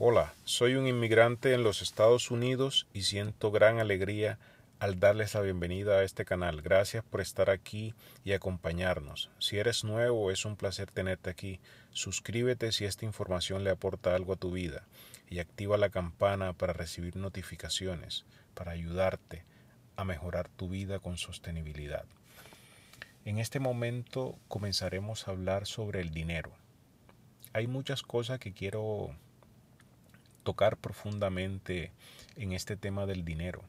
Hola, soy un inmigrante en los Estados Unidos y siento gran alegría al darles la bienvenida a este canal. Gracias por estar aquí y acompañarnos. Si eres nuevo, es un placer tenerte aquí. Suscríbete si esta información le aporta algo a tu vida y activa la campana para recibir notificaciones, para ayudarte a mejorar tu vida con sostenibilidad. En este momento comenzaremos a hablar sobre el dinero. Hay muchas cosas que quiero tocar profundamente en este tema del dinero,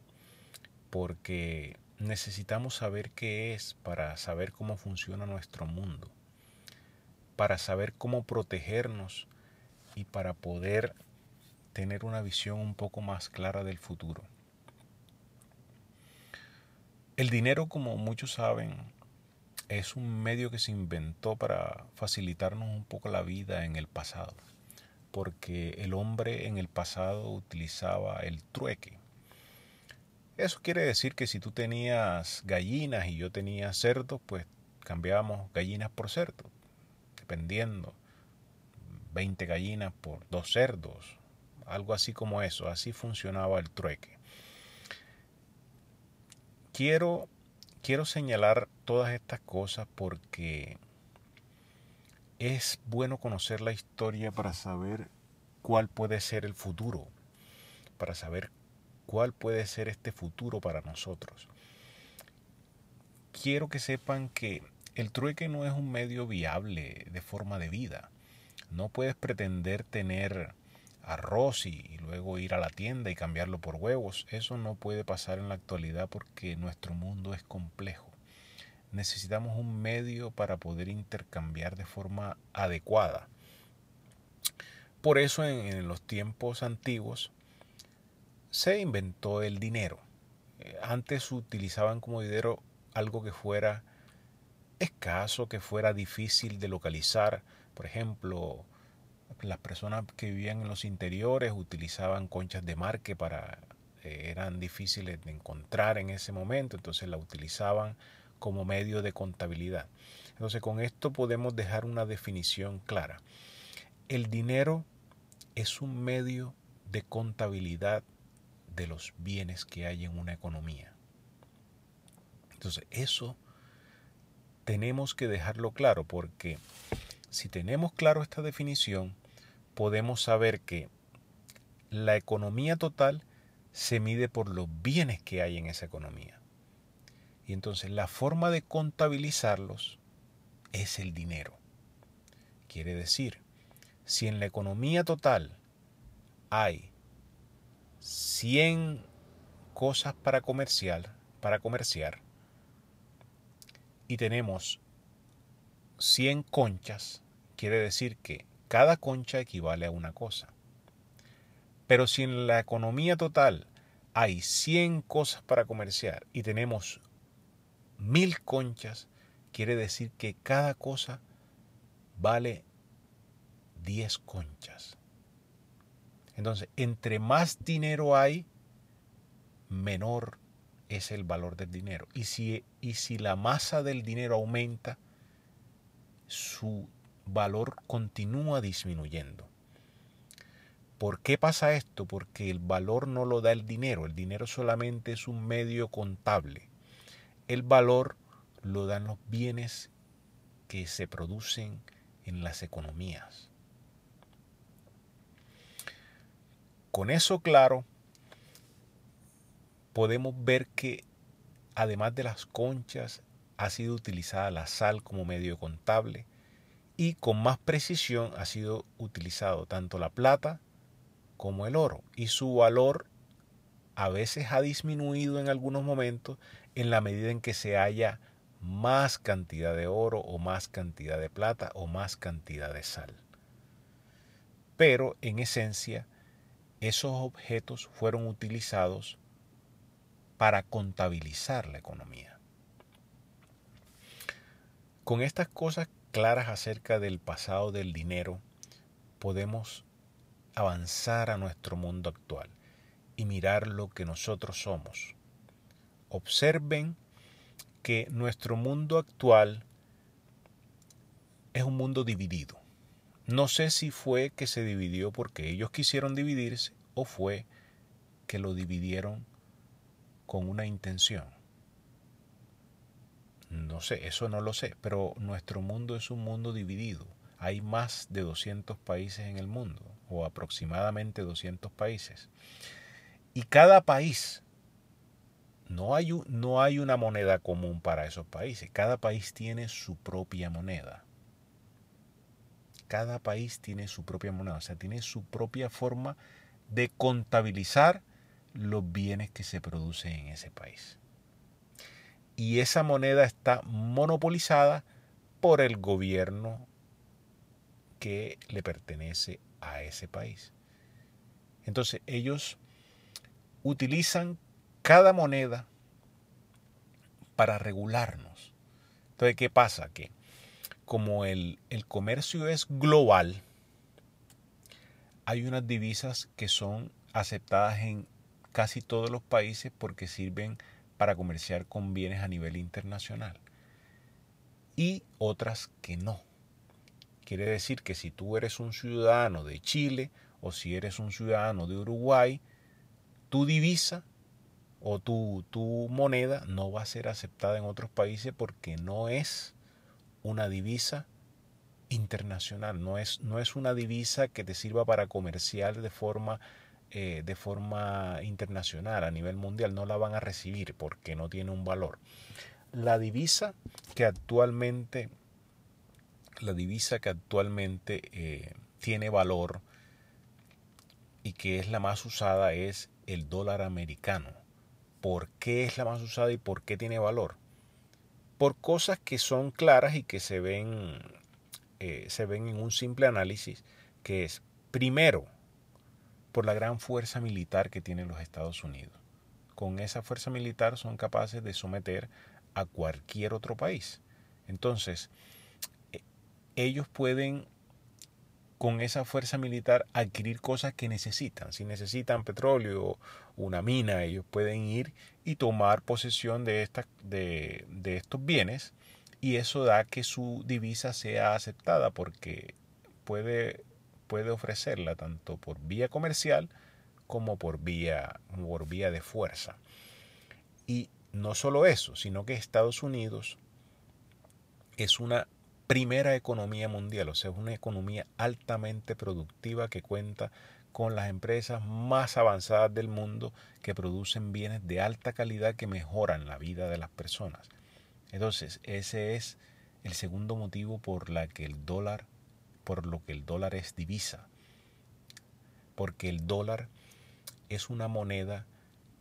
porque necesitamos saber qué es para saber cómo funciona nuestro mundo, para saber cómo protegernos y para poder tener una visión un poco más clara del futuro. El dinero, como muchos saben, es un medio que se inventó para facilitarnos un poco la vida en el pasado porque el hombre en el pasado utilizaba el trueque. Eso quiere decir que si tú tenías gallinas y yo tenía cerdos, pues cambiábamos gallinas por cerdos, dependiendo. 20 gallinas por dos cerdos, algo así como eso, así funcionaba el trueque. Quiero, quiero señalar todas estas cosas porque es bueno conocer la historia para saber cuál puede ser el futuro, para saber cuál puede ser este futuro para nosotros. Quiero que sepan que el trueque no es un medio viable de forma de vida. No puedes pretender tener arroz y, luego ir a la tienda y cambiarlo por huevos. Eso no puede pasar en la actualidad porque nuestro mundo es complejo necesitamos un medio para poder intercambiar de forma adecuada. Por eso en, los tiempos antiguos se inventó el dinero. Eh, antes utilizaban como dinero algo que fuera escaso, que fuera difícil de localizar. Por ejemplo, las personas que vivían en los interiores utilizaban conchas de marque para eh, eran difíciles de encontrar en ese momento, entonces la utilizaban como medio de contabilidad. Entonces con esto podemos dejar una definición clara. El dinero es un medio de contabilidad de los bienes que hay en una economía. Entonces eso tenemos que dejarlo claro porque si tenemos claro esta definición, podemos saber que la economía total se mide por los bienes que hay en esa economía. Y entonces la forma de contabilizarlos es el dinero. Quiere decir, si en la economía total hay 100 cosas para comerciar, para comerciar y tenemos 100 conchas, quiere decir que cada concha equivale a una cosa. Pero si en la economía total hay 100 cosas para comerciar y tenemos mil conchas, quiere decir que cada cosa vale diez conchas. Entonces, entre más dinero hay, menor es el valor del dinero. Y si, y si la masa del dinero aumenta, su valor continúa disminuyendo. ¿Por qué pasa esto? Porque el valor no lo da el dinero. El dinero solamente es un medio contable. El valor lo dan los bienes que se producen en las economías. Con eso claro, podemos ver que además de las conchas, ha sido utilizada la sal como medio contable y con más precisión ha sido utilizado tanto la plata como el oro y su valor a veces ha disminuido en algunos momentos en la medida en que se haya más cantidad de oro o más cantidad de plata o más cantidad de sal. Pero en esencia, esos objetos fueron utilizados para contabilizar la economía. Con estas cosas claras acerca del pasado del dinero, podemos avanzar a nuestro mundo actual y mirar lo que nosotros somos observen que nuestro mundo actual es un mundo dividido. No sé si fue que se dividió porque ellos quisieron dividirse o fue que lo dividieron con una intención. No sé, eso no lo sé, pero nuestro mundo es un mundo dividido. Hay más de 200 países en el mundo, o aproximadamente 200 países. Y cada país, no hay, no hay una moneda común para esos países, cada país tiene su propia moneda. Cada país tiene su propia moneda, o sea, tiene su propia forma de contabilizar los bienes que se producen en ese país y esa moneda está monopolizada por el gobierno que le pertenece a ese país. Entonces ellos utilizan cada moneda para regularnos. Entonces, ¿qué pasa? Que como el, el comercio es global, hay unas divisas que son aceptadas en casi todos los países porque sirven para comerciar con bienes a nivel internacional y otras que no. Quiere decir que si tú eres un ciudadano de Chile o si eres un ciudadano de Uruguay, tu divisa o tu, tu moneda no va a ser aceptada en otros países porque no es una divisa internacional, no es, no es una divisa que te sirva para comerciar de forma eh, de forma internacional, a nivel mundial, no la van a recibir porque no tiene un valor. La divisa que actualmente, la divisa que actualmente eh, tiene valor y que es la más usada es el dólar americano. ¿Por qué es la más usada y por qué tiene valor? Por cosas que son claras y que se ven, eh, se ven en un simple análisis, que es, primero, por la gran fuerza militar que tienen los Estados Unidos. Con esa fuerza militar son capaces de someter a cualquier otro país. Entonces, e, ellos pueden con esa fuerza militar adquirir cosas que necesitan. Si necesitan petróleo una mina, ellos pueden ir y tomar posesión de, de, de estos bienes y eso da que su divisa sea aceptada porque puede puede ofrecerla tanto por vía comercial como por vía, por vía de fuerza. Y no solo eso, sino que Estados Unidos es una primera economía mundial, o sea, es una economía altamente productiva que cuenta con las empresas más avanzadas del mundo que producen bienes de alta calidad que mejoran la vida de las personas. Entonces, ese es el segundo motivo por la que el dólar por lo que el dólar es divisa. Porque el dólar es una moneda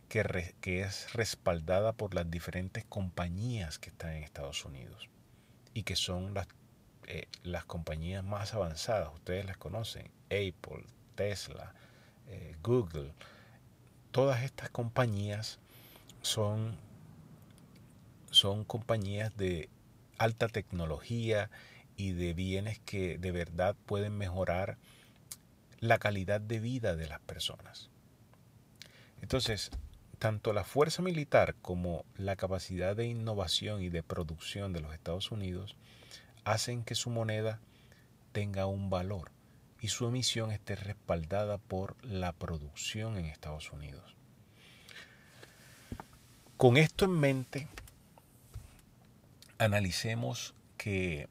que, que, es respaldada por las diferentes compañías que están en Estados Unidos y que son las, eh, las compañías más avanzadas. Ustedes las conocen, Apple, Tesla, eh, Google. Todas estas compañías son, son compañías de alta tecnología y de bienes que de verdad pueden mejorar la calidad de vida de las personas. Entonces, tanto la fuerza militar como la capacidad de innovación y de producción de los Estados Unidos hacen que su moneda tenga un valor y su emisión esté respaldada por la producción en Estados Unidos. Con esto en mente, analicemos que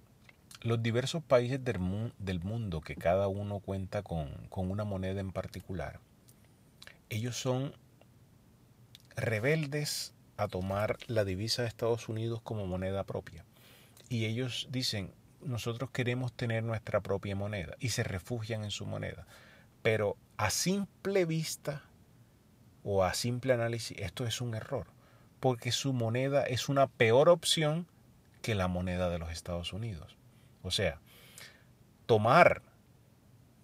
los diversos países del, mundo que cada uno cuenta con, con una moneda en particular, ellos son rebeldes a tomar la divisa de Estados Unidos como moneda propia. Y ellos dicen, nosotros queremos tener nuestra propia moneda y se refugian en su moneda. Pero a simple vista o a simple análisis, esto es un error, porque su moneda es una peor opción que la moneda de los Estados Unidos. O sea, tomar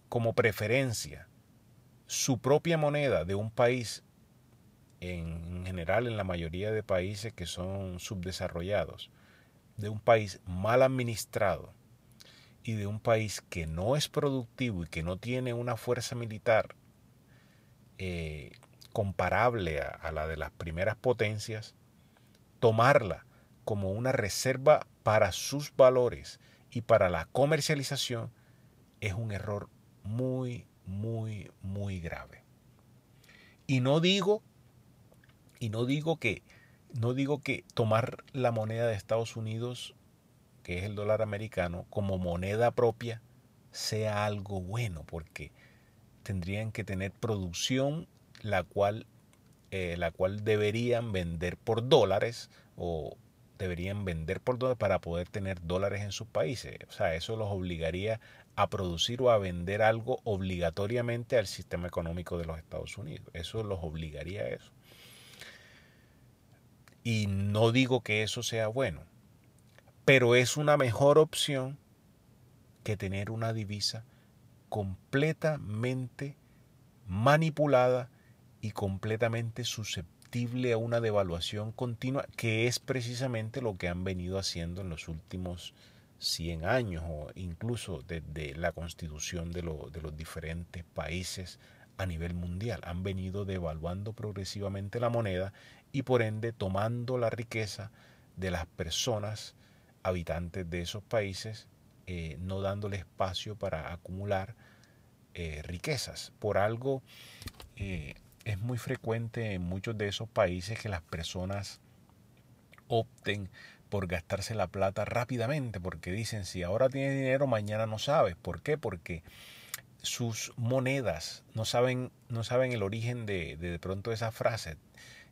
como preferencia su propia moneda de un país, en general en la mayoría de países que son subdesarrollados, de un país mal administrado y de un país que no es productivo y que no tiene una fuerza militar eh, comparable a la de las primeras potencias, tomarla como una reserva para sus valores y para la comercialización es un error muy, muy, muy grave. Y no digo, y no digo que, no digo que tomar la moneda de Estados Unidos, que es el dólar americano, como moneda propia, sea algo bueno, porque tendrían que tener producción la cual, eh, la cual deberían vender por dólares o deberían vender por dólares para poder tener dólares en sus países. O sea, eso los obligaría a producir o a vender algo obligatoriamente al sistema económico de los Estados Unidos. Eso los obligaría a eso. Y no digo que eso sea bueno, pero es una mejor opción que tener una divisa completamente manipulada y completamente susceptible a una devaluación continua, que es precisamente lo que han venido haciendo en los últimos 100 años o incluso desde la constitución de, de los diferentes países a nivel mundial. Han venido devaluando progresivamente la moneda y por ende tomando la riqueza de las personas habitantes de esos países, eh, no dándole espacio para acumular eh, riquezas. Por algo eh, es muy frecuente en muchos de esos países que las personas opten por gastarse la plata rápidamente, porque dicen, si ahora tienes dinero, mañana no sabes. ¿Por qué? Porque sus monedas no saben, no saben el origen de, de, de pronto esa frase.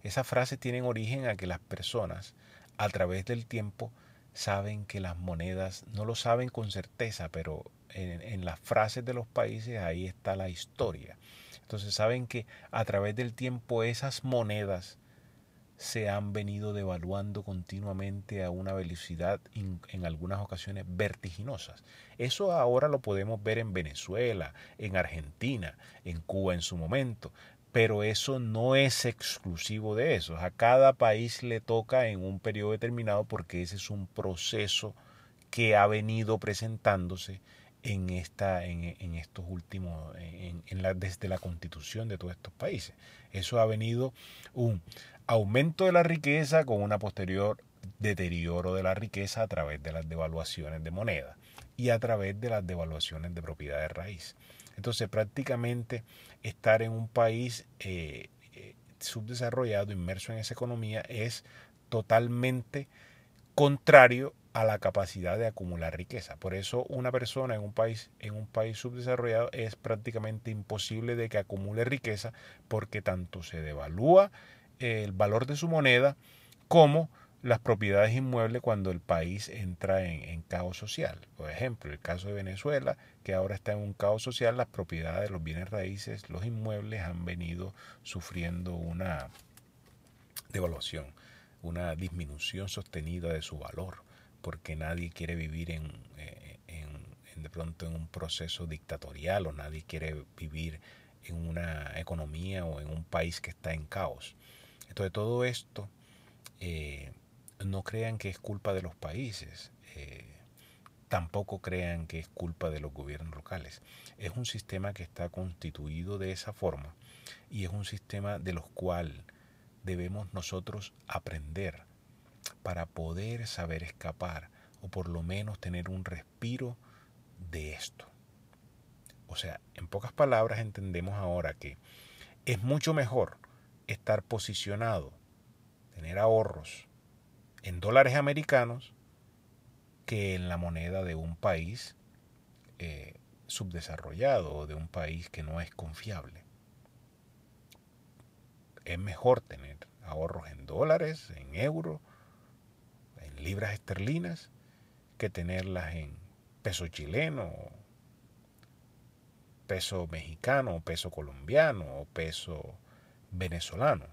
Esas frases tienen origen a que las personas, a través del tiempo, saben que las monedas, no lo saben con certeza, pero en, en, las frases de los países ahí está la historia. Entonces saben que a través del tiempo esas monedas se han venido devaluando continuamente a una velocidad en algunas ocasiones vertiginosas. Eso ahora lo podemos ver en Venezuela, en Argentina, en Cuba en su momento, pero eso no es exclusivo de eso. A cada país le toca en un periodo determinado porque ese es un proceso que ha venido presentándose en esta en, en estos últimos en, la, desde la constitución de todos estos países eso ha venido un aumento de la riqueza con una posterior deterioro de la riqueza a través de las devaluaciones de moneda y a través de las devaluaciones de propiedad de raíz. Entonces prácticamente estar en un país eh, eh, subdesarrollado, inmerso en esa economía, es totalmente contrario a la capacidad de acumular riqueza. Por eso una persona en un país en un país subdesarrollado es prácticamente imposible de que acumule riqueza porque tanto se devalúa el valor de su moneda como las propiedades inmuebles cuando el país entra en, caos social. Por ejemplo, el caso de Venezuela, que ahora está en un caos social, las propiedades, los bienes raíces, los inmuebles han venido sufriendo una devaluación, una disminución sostenida de su valor, porque nadie quiere vivir en, eh, en de pronto en un proceso dictatorial o nadie quiere vivir en una economía o en un país que está en caos. Entonces todo esto, eh, no crean que es culpa de los países, eh, tampoco crean que es culpa de los gobiernos locales. Es un sistema que está constituido de esa forma y es un sistema de los cual debemos nosotros aprender para poder saber escapar o por lo menos tener un respiro de esto. O sea, en pocas palabras entendemos ahora que es mucho mejor estar posicionado, tener ahorros en dólares americanos que en la moneda de un país eh, subdesarrollado o de un país que no es confiable. Es mejor tener ahorros en dólares, en euros, libras esterlinas, que tenerlas en peso chileno, peso mexicano, peso colombiano o peso venezolano.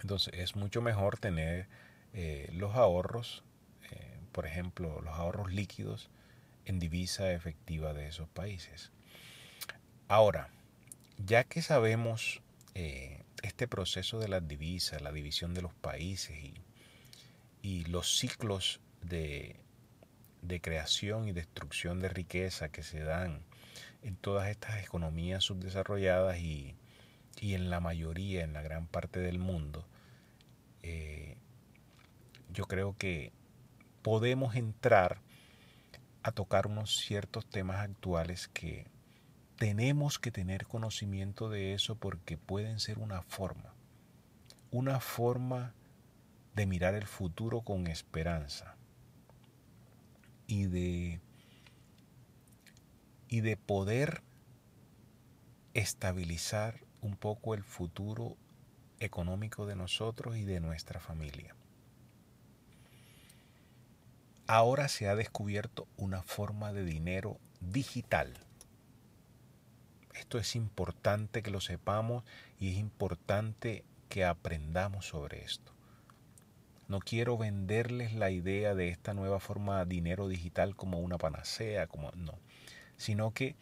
Entonces es mucho mejor tener eh, los ahorros, eh, por ejemplo, los ahorros líquidos en divisa efectiva de esos países. Ahora, ya que sabemos eh, este proceso de las divisas, la división de los países y, y los ciclos de, de creación y destrucción de riqueza que se dan en todas estas economías subdesarrolladas y, y en la mayoría, en la gran parte del mundo, eh, yo creo que podemos entrar a tocar unos ciertos temas actuales que tenemos que tener conocimiento de eso porque pueden ser una forma, una forma de mirar el futuro con esperanza y de, y de poder estabilizar un poco el futuro económico de nosotros y de nuestra familia. Ahora se ha descubierto una forma de dinero digital. Esto es importante que lo sepamos y es importante que aprendamos sobre esto. No quiero venderles la idea de esta nueva forma de dinero digital como una panacea, como no, sino que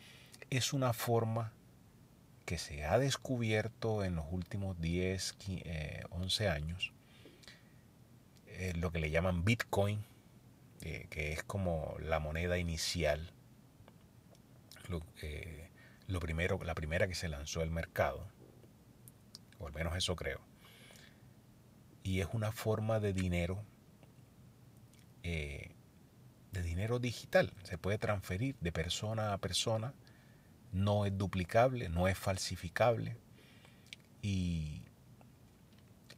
es una forma que se ha descubierto en los últimos 10, 11 eh, años, eh, lo que le llaman Bitcoin, eh, que es como la moneda inicial, lo, primero, la primera que se lanzó al mercado, o al menos eso creo. Y es una forma de dinero, de dinero digital, se puede transferir de persona a persona no es duplicable, no es falsificable. Y,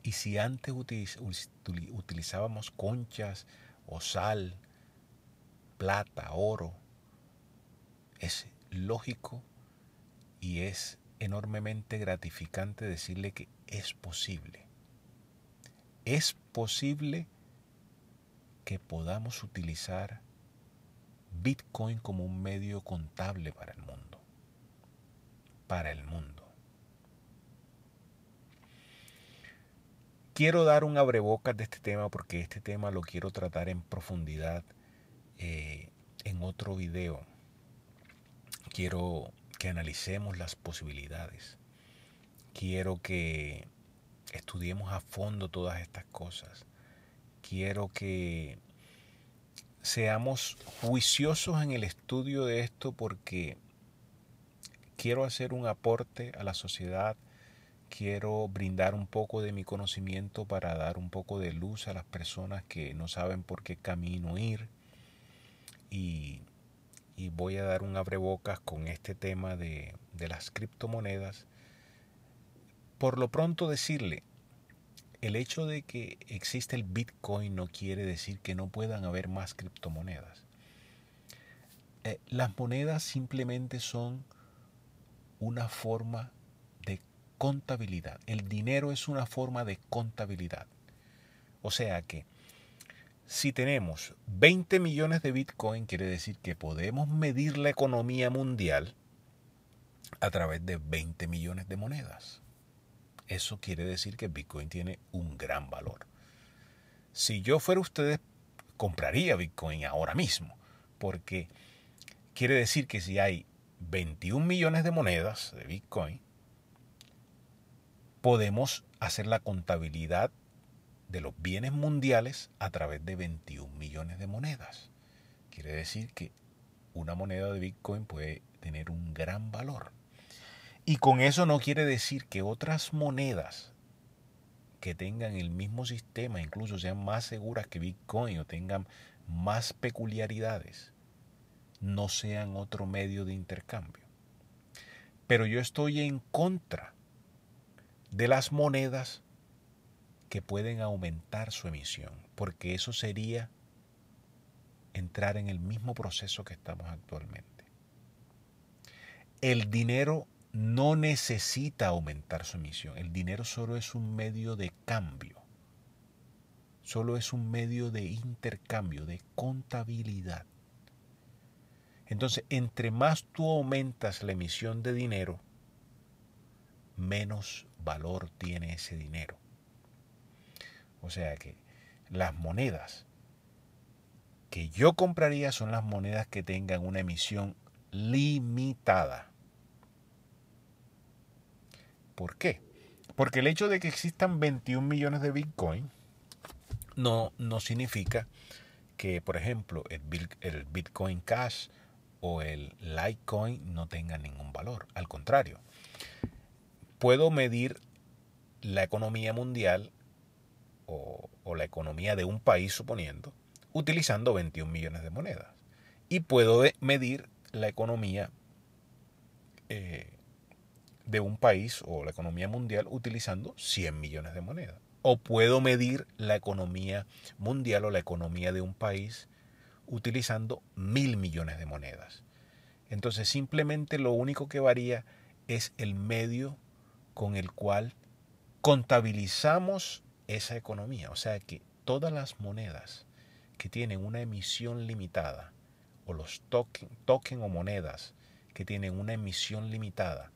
y si antes utilizábamos conchas o sal, plata, oro, es lógico y es enormemente gratificante decirle que es posible. Es posible que podamos utilizar Bitcoin como un medio contable para el mundo para el mundo. Quiero dar un abrebocas de este tema porque este tema lo quiero tratar en profundidad eh, en otro video. Quiero que analicemos las posibilidades. Quiero que estudiemos a fondo todas estas cosas. Quiero que seamos juiciosos en el estudio de esto porque quiero hacer un aporte a la sociedad, quiero brindar un poco de mi conocimiento para dar un poco de luz a las personas que no saben por qué camino ir. Y, voy a dar un abrebocas con este tema de, de las criptomonedas. Por lo pronto decirle, el hecho de que existe el Bitcoin no quiere decir que no puedan haber más criptomonedas. Eh, las monedas simplemente son una forma de contabilidad. El dinero es una forma de contabilidad. O sea que si tenemos 20 millones de Bitcoin, quiere decir que podemos medir la economía mundial a través de 20 millones de monedas. Eso quiere decir que Bitcoin tiene un gran valor. Si yo fuera ustedes, compraría Bitcoin ahora mismo, porque quiere decir que si hay 21 millones de monedas de Bitcoin, podemos hacer la contabilidad de los bienes mundiales a través de 21 millones de monedas. Quiere decir que una moneda de Bitcoin puede tener un gran valor. Y con eso no quiere decir que otras monedas que tengan el mismo sistema, incluso sean más seguras que Bitcoin o tengan más peculiaridades, no sean otro medio de intercambio. Pero yo estoy en contra de las monedas que pueden aumentar su emisión, porque eso sería entrar en el mismo proceso que estamos actualmente. El dinero no necesita aumentar su emisión, el dinero solo es un medio de cambio, solo es un medio de intercambio, de contabilidad. Entonces, entre más tú aumentas la emisión de dinero, menos valor tiene ese dinero. O sea que las monedas que yo compraría son las monedas que tengan una emisión limitada. ¿Por qué? Porque el hecho de que existan 21 millones de Bitcoin no, no significa que, por ejemplo, el Bitcoin Cash o el Litecoin no tenga ningún valor. Al contrario, puedo medir la economía mundial o, la economía de un país, suponiendo, utilizando 21 millones de monedas. y puedo medir la economía eh, de un país o la economía mundial utilizando 100 millones de monedas. O puedo medir la economía mundial o la economía de un país utilizando mil millones de monedas. Entonces simplemente lo único que varía es el medio con el cual contabilizamos esa economía. O sea que todas las monedas que tienen una emisión limitada, o los token, token o monedas que tienen una emisión limitada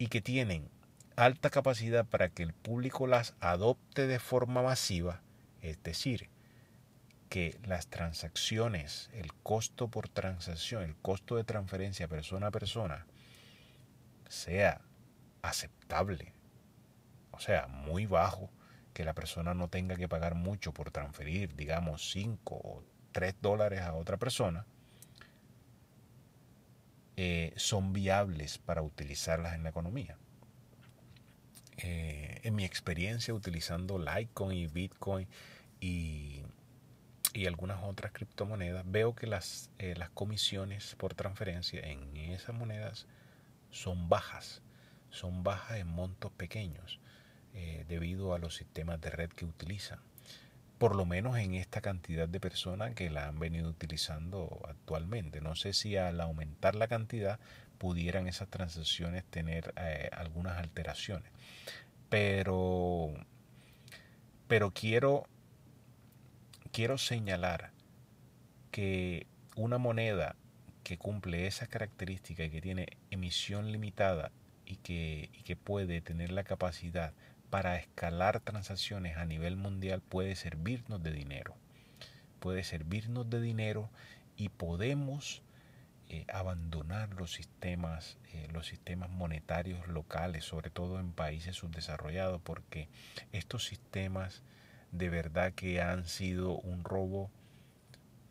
y que tienen alta capacidad para que el público las adopte de forma masiva, es decir, que las transacciones, el costo por transacción, el costo de transferencia persona a persona, sea aceptable, o sea, muy bajo, que la persona no tenga que pagar mucho por transferir, digamos, 5 o 3 dólares a otra persona, eh, son viables para utilizarlas en la economía. Eh, en mi experiencia utilizando Litecoin y Bitcoin y, algunas otras criptomonedas, veo que las, eh, las comisiones por transferencia en esas monedas son bajas, son bajas en montos pequeños debido a los sistemas de red que utilizan por lo menos en esta cantidad de personas que la han venido utilizando actualmente. No sé si al aumentar la cantidad pudieran esas transacciones tener eh, algunas alteraciones. Pero, pero quiero, quiero señalar que una moneda que cumple esa característica y que tiene emisión limitada y que, y que puede tener la capacidad para escalar transacciones a nivel mundial puede servirnos de dinero. Puede servirnos de dinero y podemos eh, abandonar los sistemas, eh, los sistemas monetarios locales, sobre todo en países subdesarrollados, porque estos sistemas de verdad que han sido un robo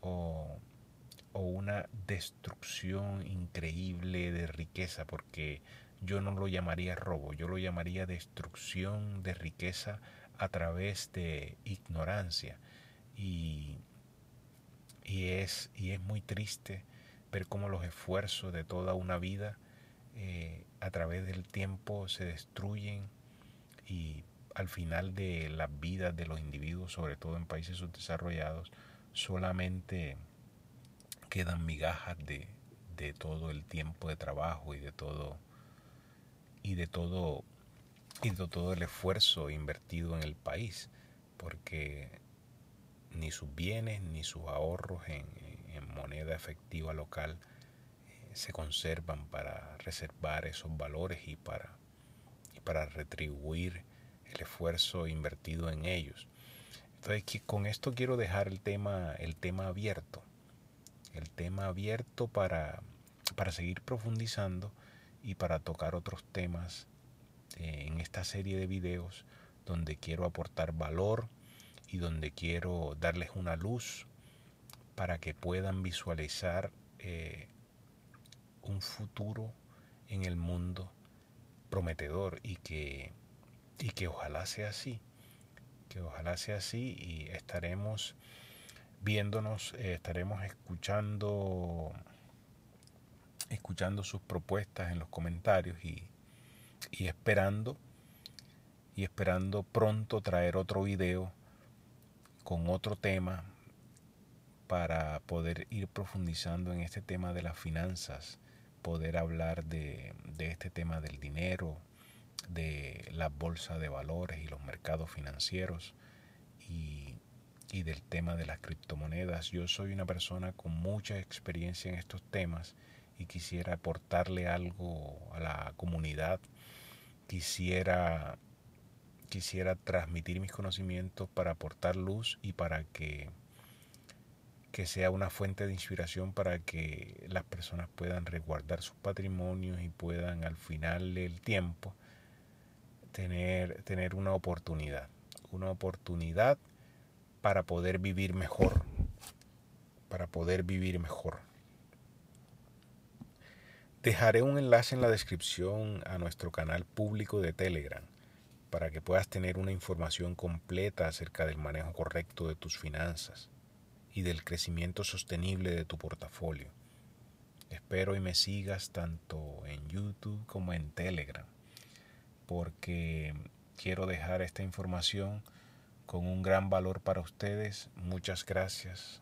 o, o una destrucción increíble de riqueza, porque yo no lo llamaría robo, yo lo llamaría destrucción de riqueza a través de ignorancia. Y, es, y es muy triste ver cómo los esfuerzos de toda una vida eh, a través del tiempo se destruyen y al final de las vidas de los individuos, sobre todo en países subdesarrollados, solamente quedan migajas de, de todo el tiempo de trabajo y de todo y de todo y de todo el esfuerzo invertido en el país, porque ni sus bienes ni sus ahorros en, moneda efectiva local eh, se conservan para reservar esos valores y para, y para retribuir el esfuerzo invertido en ellos. Entonces con esto quiero dejar el tema, el tema abierto, el tema abierto para, para seguir profundizando y para tocar otros temas eh, en esta serie de videos donde quiero aportar valor y donde quiero darles una luz para que puedan visualizar eh, un futuro en el mundo prometedor y que, y que ojalá sea así, que ojalá sea así y estaremos viéndonos, eh, estaremos escuchando escuchando sus propuestas en los comentarios y, esperando y esperando pronto traer otro video con otro tema para poder ir profundizando en este tema de las finanzas, poder hablar de, este tema del dinero, de la bolsa de valores y los mercados financieros y, y del tema de las criptomonedas. Yo soy una persona con mucha experiencia en estos temas y quisiera aportarle algo a la comunidad, quisiera, quisiera transmitir mis conocimientos para aportar luz y para que, que sea una fuente de inspiración para que las personas puedan resguardar sus patrimonios y puedan al final del tiempo tener, tener una oportunidad, una oportunidad para poder vivir mejor, para poder vivir mejor. Dejaré un enlace en la descripción a nuestro canal público de Telegram para que puedas tener una información completa acerca del manejo correcto de tus finanzas. y del crecimiento sostenible de tu portafolio. Espero y me sigas tanto en YouTube como en Telegram, porque quiero dejar esta información con un gran valor para ustedes. Muchas gracias.